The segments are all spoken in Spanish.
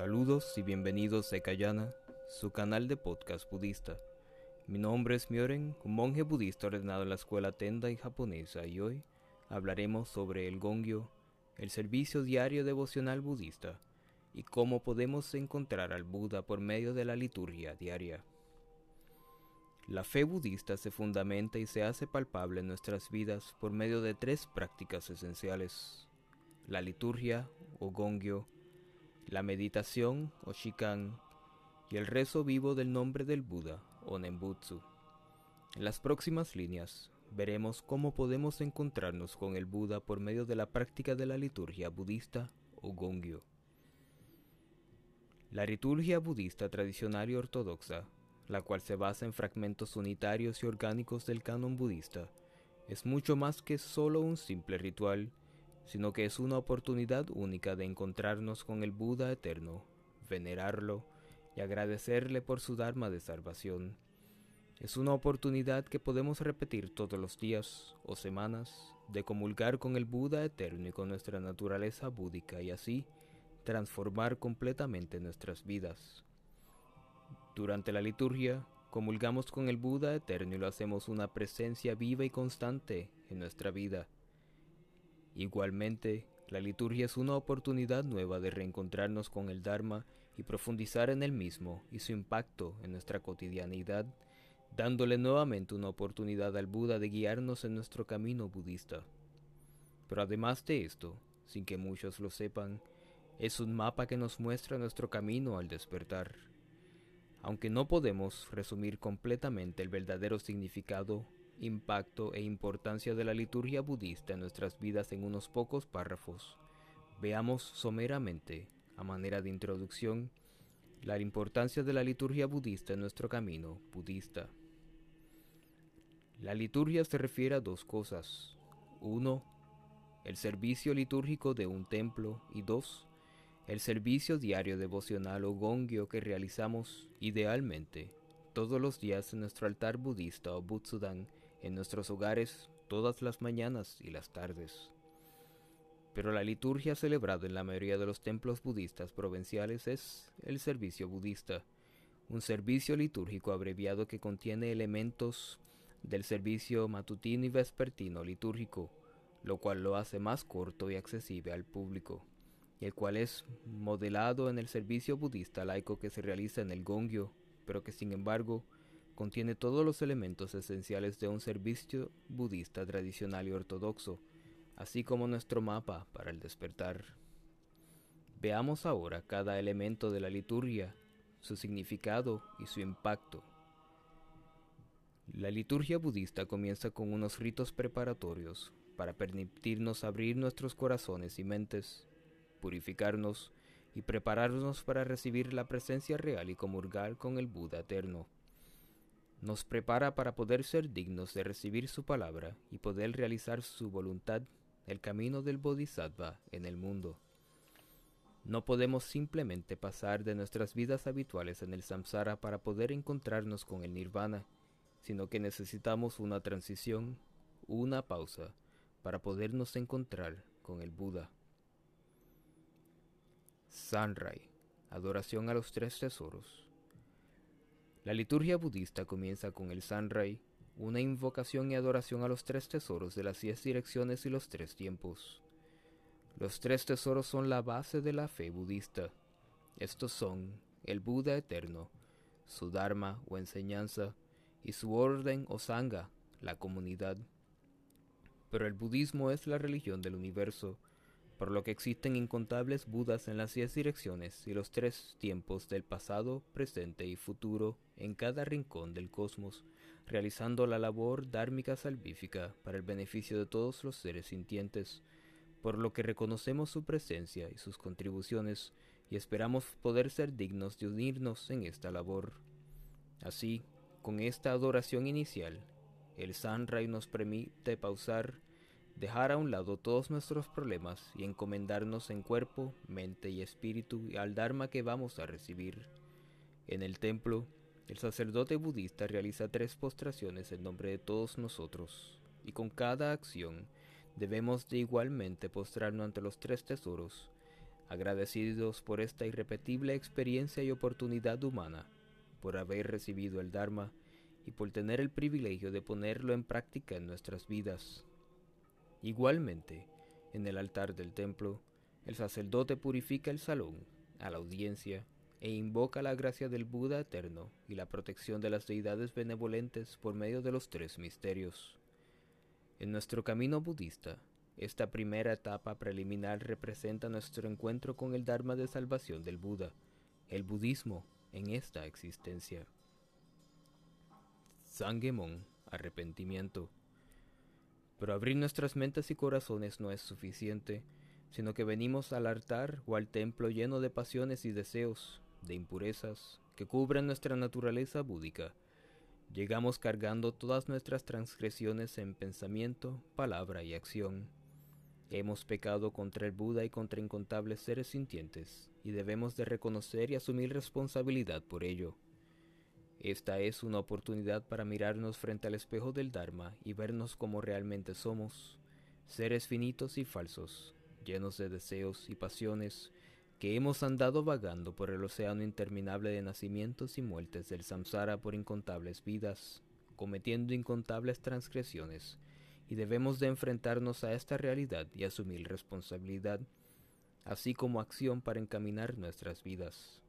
Saludos y bienvenidos a Kayana, su canal de podcast budista. Mi nombre es Myoren, un monje budista ordenado en la escuela Tendai japonesa y hoy hablaremos sobre el Gongyo, el servicio diario devocional budista, y cómo podemos encontrar al Buda por medio de la liturgia diaria. La fe budista se fundamenta y se hace palpable en nuestras vidas por medio de tres prácticas esenciales, la liturgia o Gongyo, la meditación o shikan y el rezo vivo del nombre del Buda o Nembutsu. En las próximas líneas veremos cómo podemos encontrarnos con el Buda por medio de la práctica de la liturgia budista o Gongyo. La liturgia budista tradicional y ortodoxa, la cual se basa en fragmentos unitarios y orgánicos del canon budista, es mucho más que solo un simple ritual sino que es una oportunidad única de encontrarnos con el Buda eterno, venerarlo y agradecerle por su Dharma de salvación. Es una oportunidad que podemos repetir todos los días o semanas de comulgar con el Buda eterno y con nuestra naturaleza búdica y así transformar completamente nuestras vidas. Durante la liturgia, comulgamos con el Buda eterno y lo hacemos una presencia viva y constante en nuestra vida Igualmente, la liturgia es una oportunidad nueva de reencontrarnos con el Dharma y profundizar en el mismo y su impacto en nuestra cotidianidad, dándole nuevamente una oportunidad al Buda de guiarnos en nuestro camino budista. Pero además de esto, sin que muchos lo sepan, es un mapa que nos muestra nuestro camino al despertar. Aunque no podemos resumir completamente el verdadero significado impacto e importancia de la liturgia budista en nuestras vidas en unos pocos párrafos. Veamos someramente, a manera de introducción, la importancia de la liturgia budista en nuestro camino budista. La liturgia se refiere a dos cosas. Uno, el servicio litúrgico de un templo y dos, el servicio diario devocional o gongyo que realizamos idealmente todos los días en nuestro altar budista o Butsudan en nuestros hogares todas las mañanas y las tardes. Pero la liturgia celebrada en la mayoría de los templos budistas provinciales es el servicio budista, un servicio litúrgico abreviado que contiene elementos del servicio matutino y vespertino litúrgico, lo cual lo hace más corto y accesible al público, y el cual es modelado en el servicio budista laico que se realiza en el Gongyo, pero que sin embargo contiene todos los elementos esenciales de un servicio budista tradicional y ortodoxo, así como nuestro mapa para el despertar. Veamos ahora cada elemento de la liturgia, su significado y su impacto. La liturgia budista comienza con unos ritos preparatorios para permitirnos abrir nuestros corazones y mentes, purificarnos y prepararnos para recibir la presencia real y comulgar con el Buda eterno nos prepara para poder ser dignos de recibir su palabra y poder realizar su voluntad, el camino del Bodhisattva en el mundo. No podemos simplemente pasar de nuestras vidas habituales en el samsara para poder encontrarnos con el nirvana, sino que necesitamos una transición, una pausa, para podernos encontrar con el Buda. Sanrai, adoración a los tres tesoros. La liturgia budista comienza con el Sanrai, una invocación y adoración a los tres tesoros de las diez direcciones y los tres tiempos. Los tres tesoros son la base de la fe budista. Estos son el Buda eterno, su Dharma o enseñanza, y su orden o Sangha, la comunidad. Pero el budismo es la religión del universo, por lo que existen incontables Budas en las diez direcciones y los tres tiempos del pasado, presente y futuro en cada rincón del cosmos, realizando la labor dármica salvífica para el beneficio de todos los seres sintientes, por lo que reconocemos su presencia y sus contribuciones y esperamos poder ser dignos de unirnos en esta labor. Así, con esta adoración inicial, el Sanrai nos permite pausar dejar a un lado todos nuestros problemas y encomendarnos en cuerpo, mente y espíritu al Dharma que vamos a recibir. En el templo, el sacerdote budista realiza tres postraciones en nombre de todos nosotros, y con cada acción debemos de igualmente postrarnos ante los tres tesoros, agradecidos por esta irrepetible experiencia y oportunidad humana, por haber recibido el Dharma y por tener el privilegio de ponerlo en práctica en nuestras vidas. Igualmente, en el altar del templo, el sacerdote purifica el salón, a la audiencia, e invoca la gracia del Buda eterno y la protección de las deidades benevolentes por medio de los tres misterios. En nuestro camino budista, esta primera etapa preliminar representa nuestro encuentro con el Dharma de salvación del Buda, el budismo en esta existencia. Sangemon, arrepentimiento. Pero abrir nuestras mentes y corazones no es suficiente, sino que venimos al altar o al templo lleno de pasiones y deseos, de impurezas, que cubren nuestra naturaleza búdica. Llegamos cargando todas nuestras transgresiones en pensamiento, palabra y acción Hemos pecado contra el Buda y contra incontables seres sintientes, y debemos de reconocer y asumir responsabilidad por ello. Esta es una oportunidad para mirarnos frente al espejo del Dharma y vernos como realmente somos, seres finitos y falsos, llenos de deseos y pasiones, que hemos andado vagando por el océano interminable de nacimientos y muertes del samsara por incontables vidas, cometiendo incontables transgresiones, y debemos de enfrentarnos a esta realidad y asumir responsabilidad, así como acción para encaminar nuestras vidas.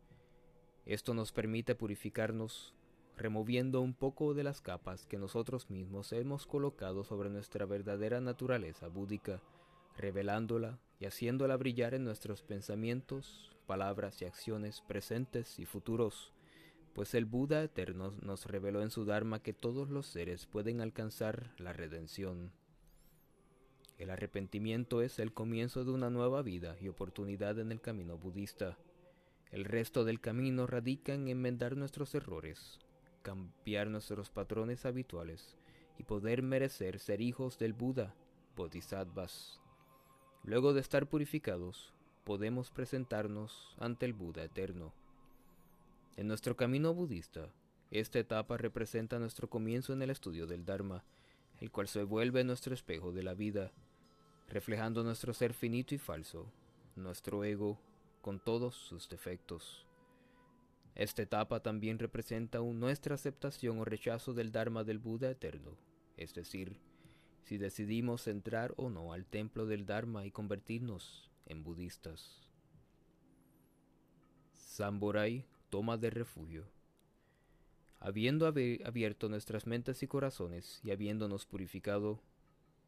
Esto nos permite purificarnos, removiendo un poco de las capas que nosotros mismos hemos colocado sobre nuestra verdadera naturaleza búdica, revelándola y haciéndola brillar en nuestros pensamientos, palabras y acciones presentes y futuros, pues el Buda eterno nos reveló en su Dharma que todos los seres pueden alcanzar la redención. El arrepentimiento es el comienzo de una nueva vida y oportunidad en el camino budista. El resto del camino radica en enmendar nuestros errores, cambiar nuestros patrones habituales y poder merecer ser hijos del Buda, Bodhisattvas. Luego de estar purificados, podemos presentarnos ante el Buda eterno. En nuestro camino budista, esta etapa representa nuestro comienzo en el estudio del Dharma, el cual se vuelve nuestro espejo de la vida, reflejando nuestro ser finito y falso, nuestro ego con todos sus defectos. Esta etapa también representa nuestra aceptación o rechazo del Dharma del Buda eterno, es decir, si decidimos entrar o no al templo del Dharma y convertirnos en budistas. Samborai toma de refugio. Habiendo abierto nuestras mentes y corazones y habiéndonos purificado,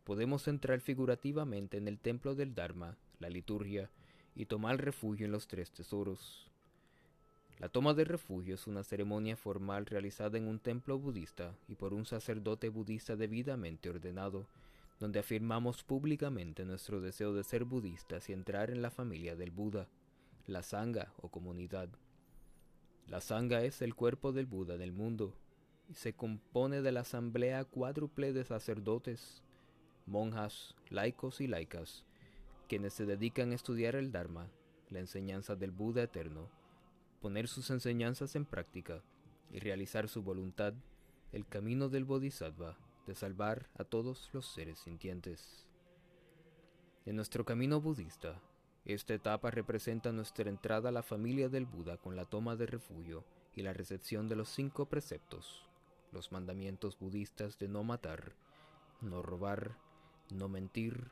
podemos entrar figurativamente en el templo del Dharma, la liturgia, y tomar refugio en los tres tesoros. La toma de refugio es una ceremonia formal realizada en un templo budista y por un sacerdote budista debidamente ordenado, donde afirmamos públicamente nuestro deseo de ser budistas y entrar en la familia del Buda, la Sangha o comunidad. La Sangha es el cuerpo del Buda del mundo y se compone de la asamblea cuádruple de sacerdotes, monjas, laicos y laicas, quienes se dedican a estudiar el Dharma, la enseñanza del Buda eterno, poner sus enseñanzas en práctica y realizar su voluntad, el camino del Bodhisattva, de salvar a todos los seres sintientes. En nuestro camino budista, esta etapa representa nuestra entrada a la familia del Buda con la toma de refugio y la recepción de los cinco preceptos, los mandamientos budistas de no matar, no robar, no mentir,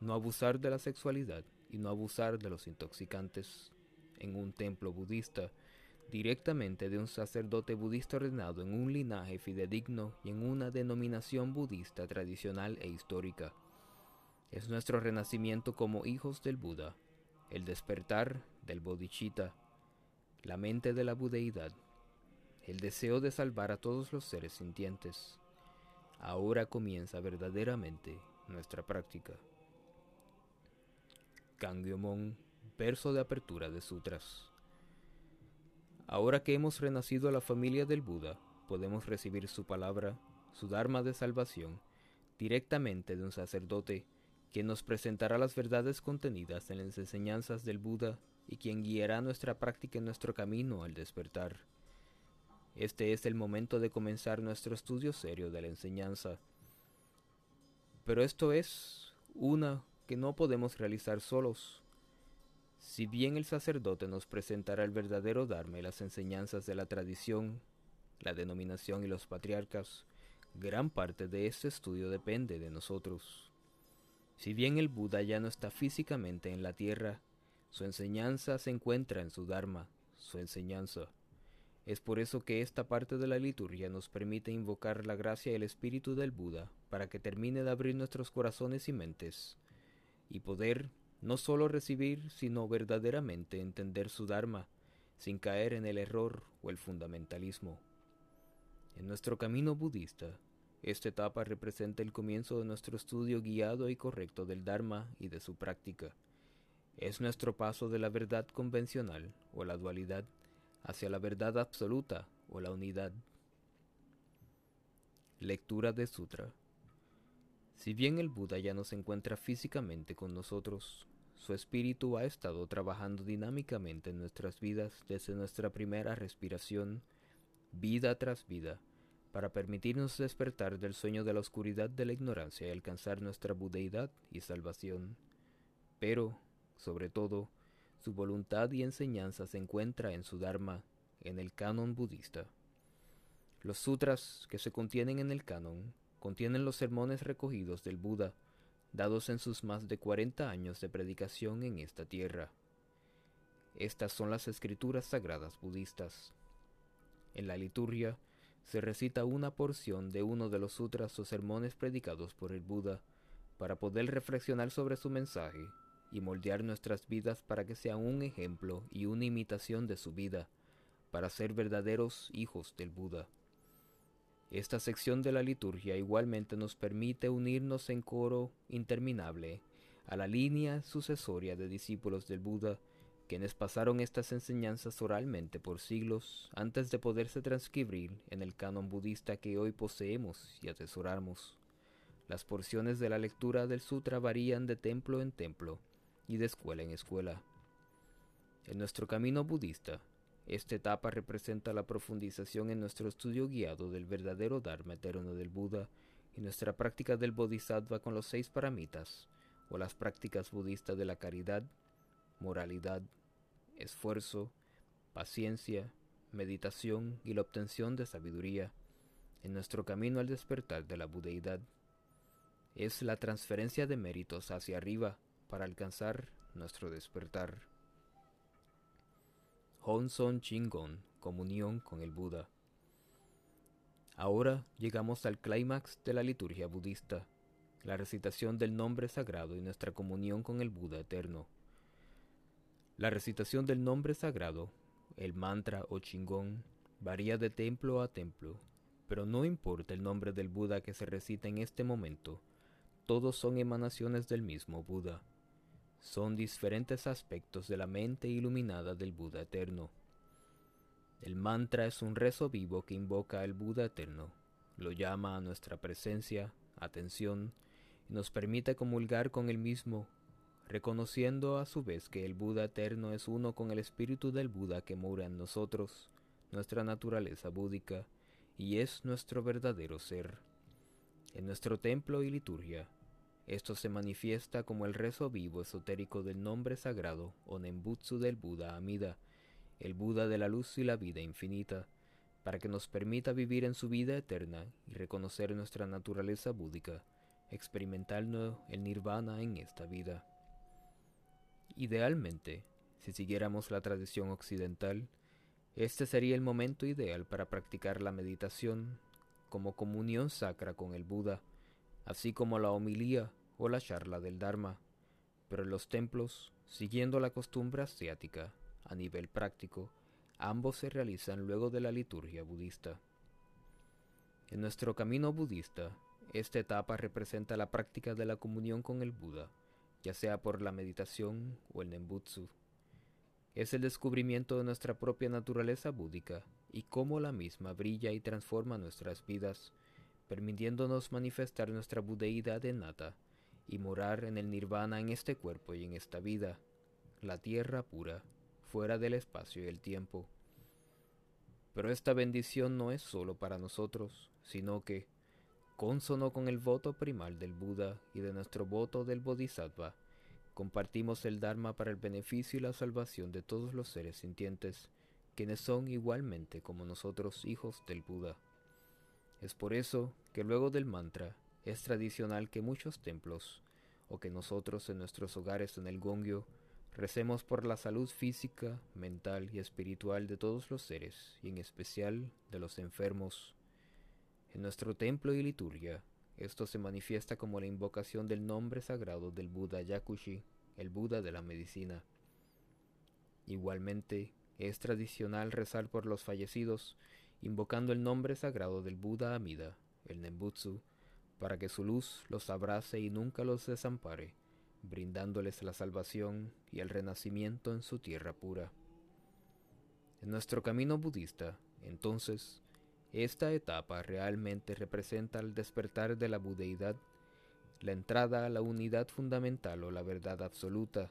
no abusar de la sexualidad y no abusar de los intoxicantes en un templo budista, directamente de un sacerdote budista ordenado en un linaje fidedigno y en una denominación budista tradicional e histórica. Es nuestro renacimiento como hijos del Buda el despertar del bodhicitta, la mente de la budeidad, el deseo de salvar a todos los seres sintientes. Ahora comienza verdaderamente nuestra práctica. Kangyomon, verso de apertura de sutras. Ahora que hemos renacido a la familia del Buda, podemos recibir su palabra, su dharma de salvación, directamente de un sacerdote quien nos presentará las verdades contenidas en las enseñanzas del Buda y quien guiará nuestra práctica en nuestro camino al despertar. Este es el momento de comenzar nuestro estudio serio de la enseñanza. Pero esto es una que no podemos realizar solos. Si bien el sacerdote nos presentará el verdadero Dharma y las enseñanzas de la tradición, la denominación y los patriarcas, gran parte de este estudio depende de nosotros. Si bien el Buda ya no está físicamente en la tierra, su enseñanza se encuentra en su Dharma, su enseñanza. Es por eso que esta parte de la liturgia nos permite invocar la gracia y el espíritu del Buda para que termine de abrir nuestros corazones y mentes, y poder no solo recibir, sino verdaderamente entender su Dharma, sin caer en el error o el fundamentalismo. En nuestro camino budista, esta etapa representa el comienzo de nuestro estudio guiado y correcto del Dharma y de su práctica. Es nuestro paso de la verdad convencional o la dualidad hacia la verdad absoluta o la unidad. Lectura de Sutra. Si bien el Buda ya no se encuentra físicamente con nosotros, su espíritu ha estado trabajando dinámicamente en nuestras vidas desde nuestra primera respiración, vida tras vida, para permitirnos despertar del sueño de la oscuridad de la ignorancia y alcanzar nuestra budeidad y salvación. Pero, sobre todo, su voluntad y enseñanza se encuentra en su Dharma, en el canon budista. Los sutras que se contienen en el canon contienen los sermones recogidos del Buda, dados en sus más de 40 años de predicación en esta tierra. Estas son las escrituras sagradas budistas. En la liturgia se recita una porción de uno de los sutras o sermones predicados por el Buda para poder reflexionar sobre su mensaje y moldear nuestras vidas para que sean un ejemplo y una imitación de su vida, para ser verdaderos hijos del Buda. Esta sección de la liturgia igualmente nos permite unirnos en coro interminable a la línea sucesoria de discípulos del Buda, quienes pasaron estas enseñanzas oralmente por siglos antes de poderse transcribir en el canon budista que hoy poseemos y atesoramos. Las porciones de la lectura del sutra varían de templo en templo y de escuela en escuela. En nuestro camino budista, esta etapa representa la profundización en nuestro estudio guiado del verdadero Dharma eterno del Buda y nuestra práctica del Bodhisattva con los seis paramitas, o las prácticas budistas de la caridad, moralidad, esfuerzo, paciencia, meditación y la obtención de sabiduría, en nuestro camino al despertar de la budeidad. Es la transferencia de méritos hacia arriba para alcanzar nuestro despertar. Honson Chingon, comunión con el Buda. Ahora llegamos al clímax de la liturgia budista, la recitación del nombre sagrado y nuestra comunión con el Buda eterno. La recitación del nombre sagrado, el mantra o chingón, varía de templo a templo, pero no importa el nombre del Buda que se recita en este momento, todos son emanaciones del mismo Buda son diferentes aspectos de la mente iluminada del Buda eterno. El mantra es un rezo vivo que invoca al Buda eterno, lo llama a nuestra presencia, atención, y nos permite comulgar con el mismo, reconociendo a su vez que el Buda eterno es uno con el espíritu del Buda que mora en nosotros, nuestra naturaleza búdica, y es nuestro verdadero ser. En nuestro templo y liturgia, esto se manifiesta como el rezo vivo esotérico del nombre sagrado o Nembutsu del Buda Amida, el Buda de la luz y la vida infinita, para que nos permita vivir en su vida eterna y reconocer nuestra naturaleza búdica, experimentando el nirvana en esta vida. Idealmente, si siguiéramos la tradición occidental, este sería el momento ideal para practicar la meditación como comunión sacra con el Buda, así como la homilía o la charla del Dharma, pero en los templos, siguiendo la costumbre asiática, a nivel práctico, ambos se realizan luego de la liturgia budista. En nuestro camino budista, esta etapa representa la práctica de la comunión con el Buda, ya sea por la meditación o el Nembutsu. Es el descubrimiento de nuestra propia naturaleza búdica y cómo la misma brilla y transforma nuestras vidas, permitiéndonos manifestar nuestra budeidad nata y morar en el nirvana en este cuerpo y en esta vida, la tierra pura, fuera del espacio y el tiempo. Pero esta bendición no es solo para nosotros, sino que, consono con el voto primal del Buda y de nuestro voto del Bodhisattva, compartimos el Dharma para el beneficio y la salvación de todos los seres sintientes, quienes son igualmente como nosotros hijos del Buda. Es por eso que luego del mantra es tradicional que muchos templos, o que nosotros en nuestros hogares en el Gongyo, recemos por la salud física, mental y espiritual de todos los seres, y en especial de los enfermos. En nuestro templo y liturgia, esto se manifiesta como la invocación del nombre sagrado del Buda Yakushi, el Buda de la medicina. Igualmente, es tradicional rezar por los fallecidos, invocando el nombre sagrado del Buda Amida, el Nembutsu, para que su luz los abrace y nunca los desampare, brindándoles la salvación y el renacimiento en su tierra pura. En nuestro camino budista, entonces, esta etapa realmente representa el despertar de la budeidad, la entrada a la unidad fundamental o la verdad absoluta,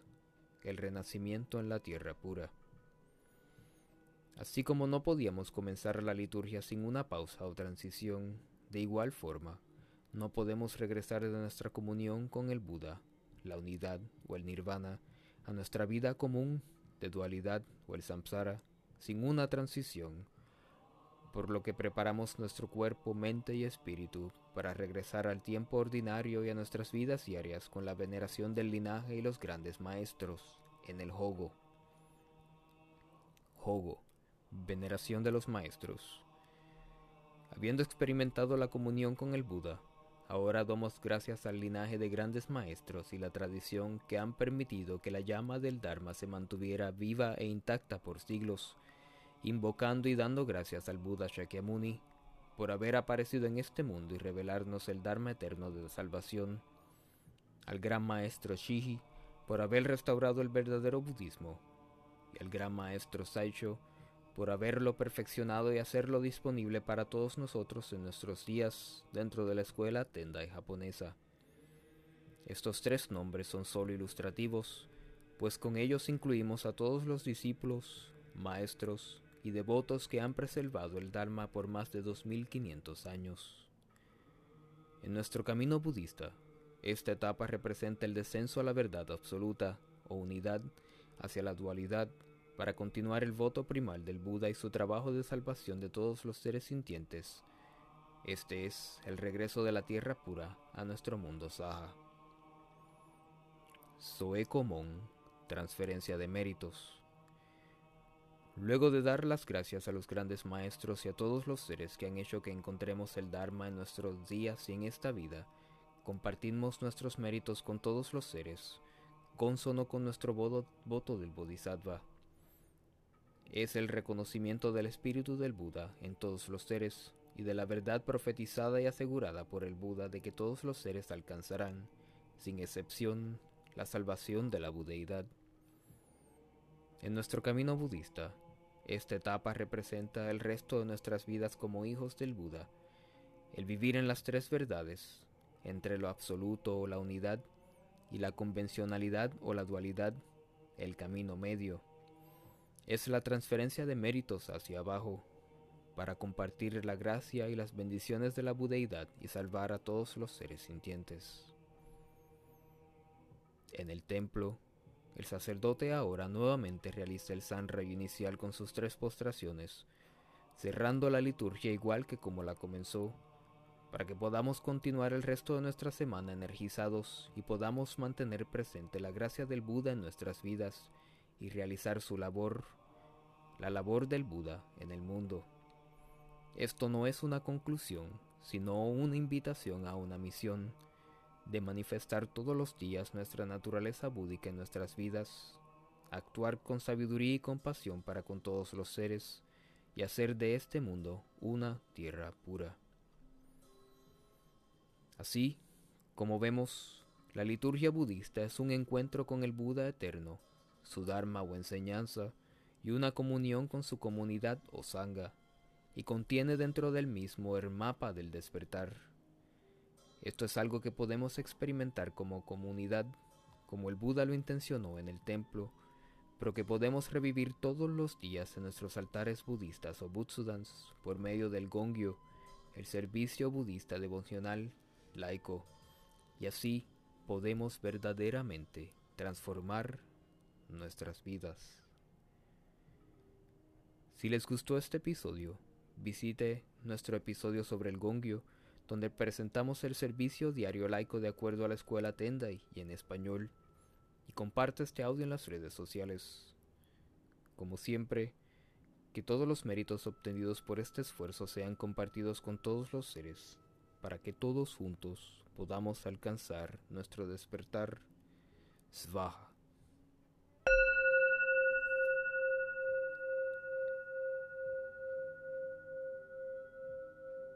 el renacimiento en la tierra pura. Así como no podíamos comenzar la liturgia sin una pausa o transición, de igual forma, no podemos regresar de nuestra comunión con el Buda, la unidad o el nirvana, a nuestra vida común de dualidad o el samsara, sin una transición por lo que preparamos nuestro cuerpo, mente y espíritu para regresar al tiempo ordinario y a nuestras vidas diarias con la veneración del linaje y los grandes maestros en el Hogo. Hogo, veneración de los maestros. Habiendo experimentado la comunión con el Buda, ahora damos gracias al linaje de grandes maestros y la tradición que han permitido que la llama del Dharma se mantuviera viva e intacta por siglos invocando y dando gracias al Buda Shakyamuni por haber aparecido en este mundo y revelarnos el Dharma eterno de la salvación, al gran maestro Shihi por haber restaurado el verdadero budismo, y al gran maestro Saicho por haberlo perfeccionado y hacerlo disponible para todos nosotros en nuestros días dentro de la escuela Tendai japonesa. Estos tres nombres son solo ilustrativos, pues con ellos incluimos a todos los discípulos, maestros, y devotos que han preservado el Dharma por más de 2500 años. En nuestro camino budista, esta etapa representa el descenso a la verdad absoluta o unidad hacia la dualidad para continuar el voto primal del Buda y su trabajo de salvación de todos los seres sintientes. Este es el regreso de la tierra pura a nuestro mundo Saha. Soe común, transferencia de méritos. Luego de dar las gracias a los grandes maestros y a todos los seres que han hecho que encontremos el Dharma en nuestros días y en esta vida, compartimos nuestros méritos con todos los seres, consono con nuestro voto del Bodhisattva. Es el reconocimiento del espíritu del Buda en todos los seres y de la verdad profetizada y asegurada por el Buda de que todos los seres alcanzarán, sin excepción, la salvación de la budeidad. En nuestro camino budista, esta etapa representa el resto de nuestras vidas como hijos del Buda, el vivir en las tres verdades, entre lo absoluto o la unidad y la convencionalidad o la dualidad, el camino medio. Es la transferencia de méritos hacia abajo, para compartir la gracia y las bendiciones de la budeidad y salvar a todos los seres sintientes. En el templo, el sacerdote ahora nuevamente realiza el sanray inicial con sus tres postraciones, cerrando la liturgia igual que como la comenzó, para que podamos continuar el resto de nuestra semana energizados y podamos mantener presente la gracia del Buda en nuestras vidas y realizar su labor, la labor del Buda en el mundo. Esto no es una conclusión, sino una invitación a una misión de manifestar todos los días nuestra naturaleza búdica en nuestras vidas, actuar con sabiduría y compasión para con todos los seres y hacer de este mundo una tierra pura. Así, como vemos, la liturgia budista es un encuentro con el Buda eterno, su Dharma o enseñanza, y una comunión con su comunidad o sangha, y contiene dentro del mismo el mapa del despertar esto es algo que podemos experimentar como comunidad, como el Buda lo intencionó en el templo, pero que podemos revivir todos los días en nuestros altares budistas o butsudans por medio del gongyo, el servicio budista devocional laico, y así podemos verdaderamente transformar nuestras vidas. Si les gustó este episodio, visite nuestro episodio sobre el gongyo, donde presentamos el servicio diario laico de acuerdo a la escuela Tendai y en español, y comparte este audio en las redes sociales. Como siempre, que todos los méritos obtenidos por este esfuerzo sean compartidos con todos los seres, para que todos juntos podamos alcanzar nuestro despertar. Svaha.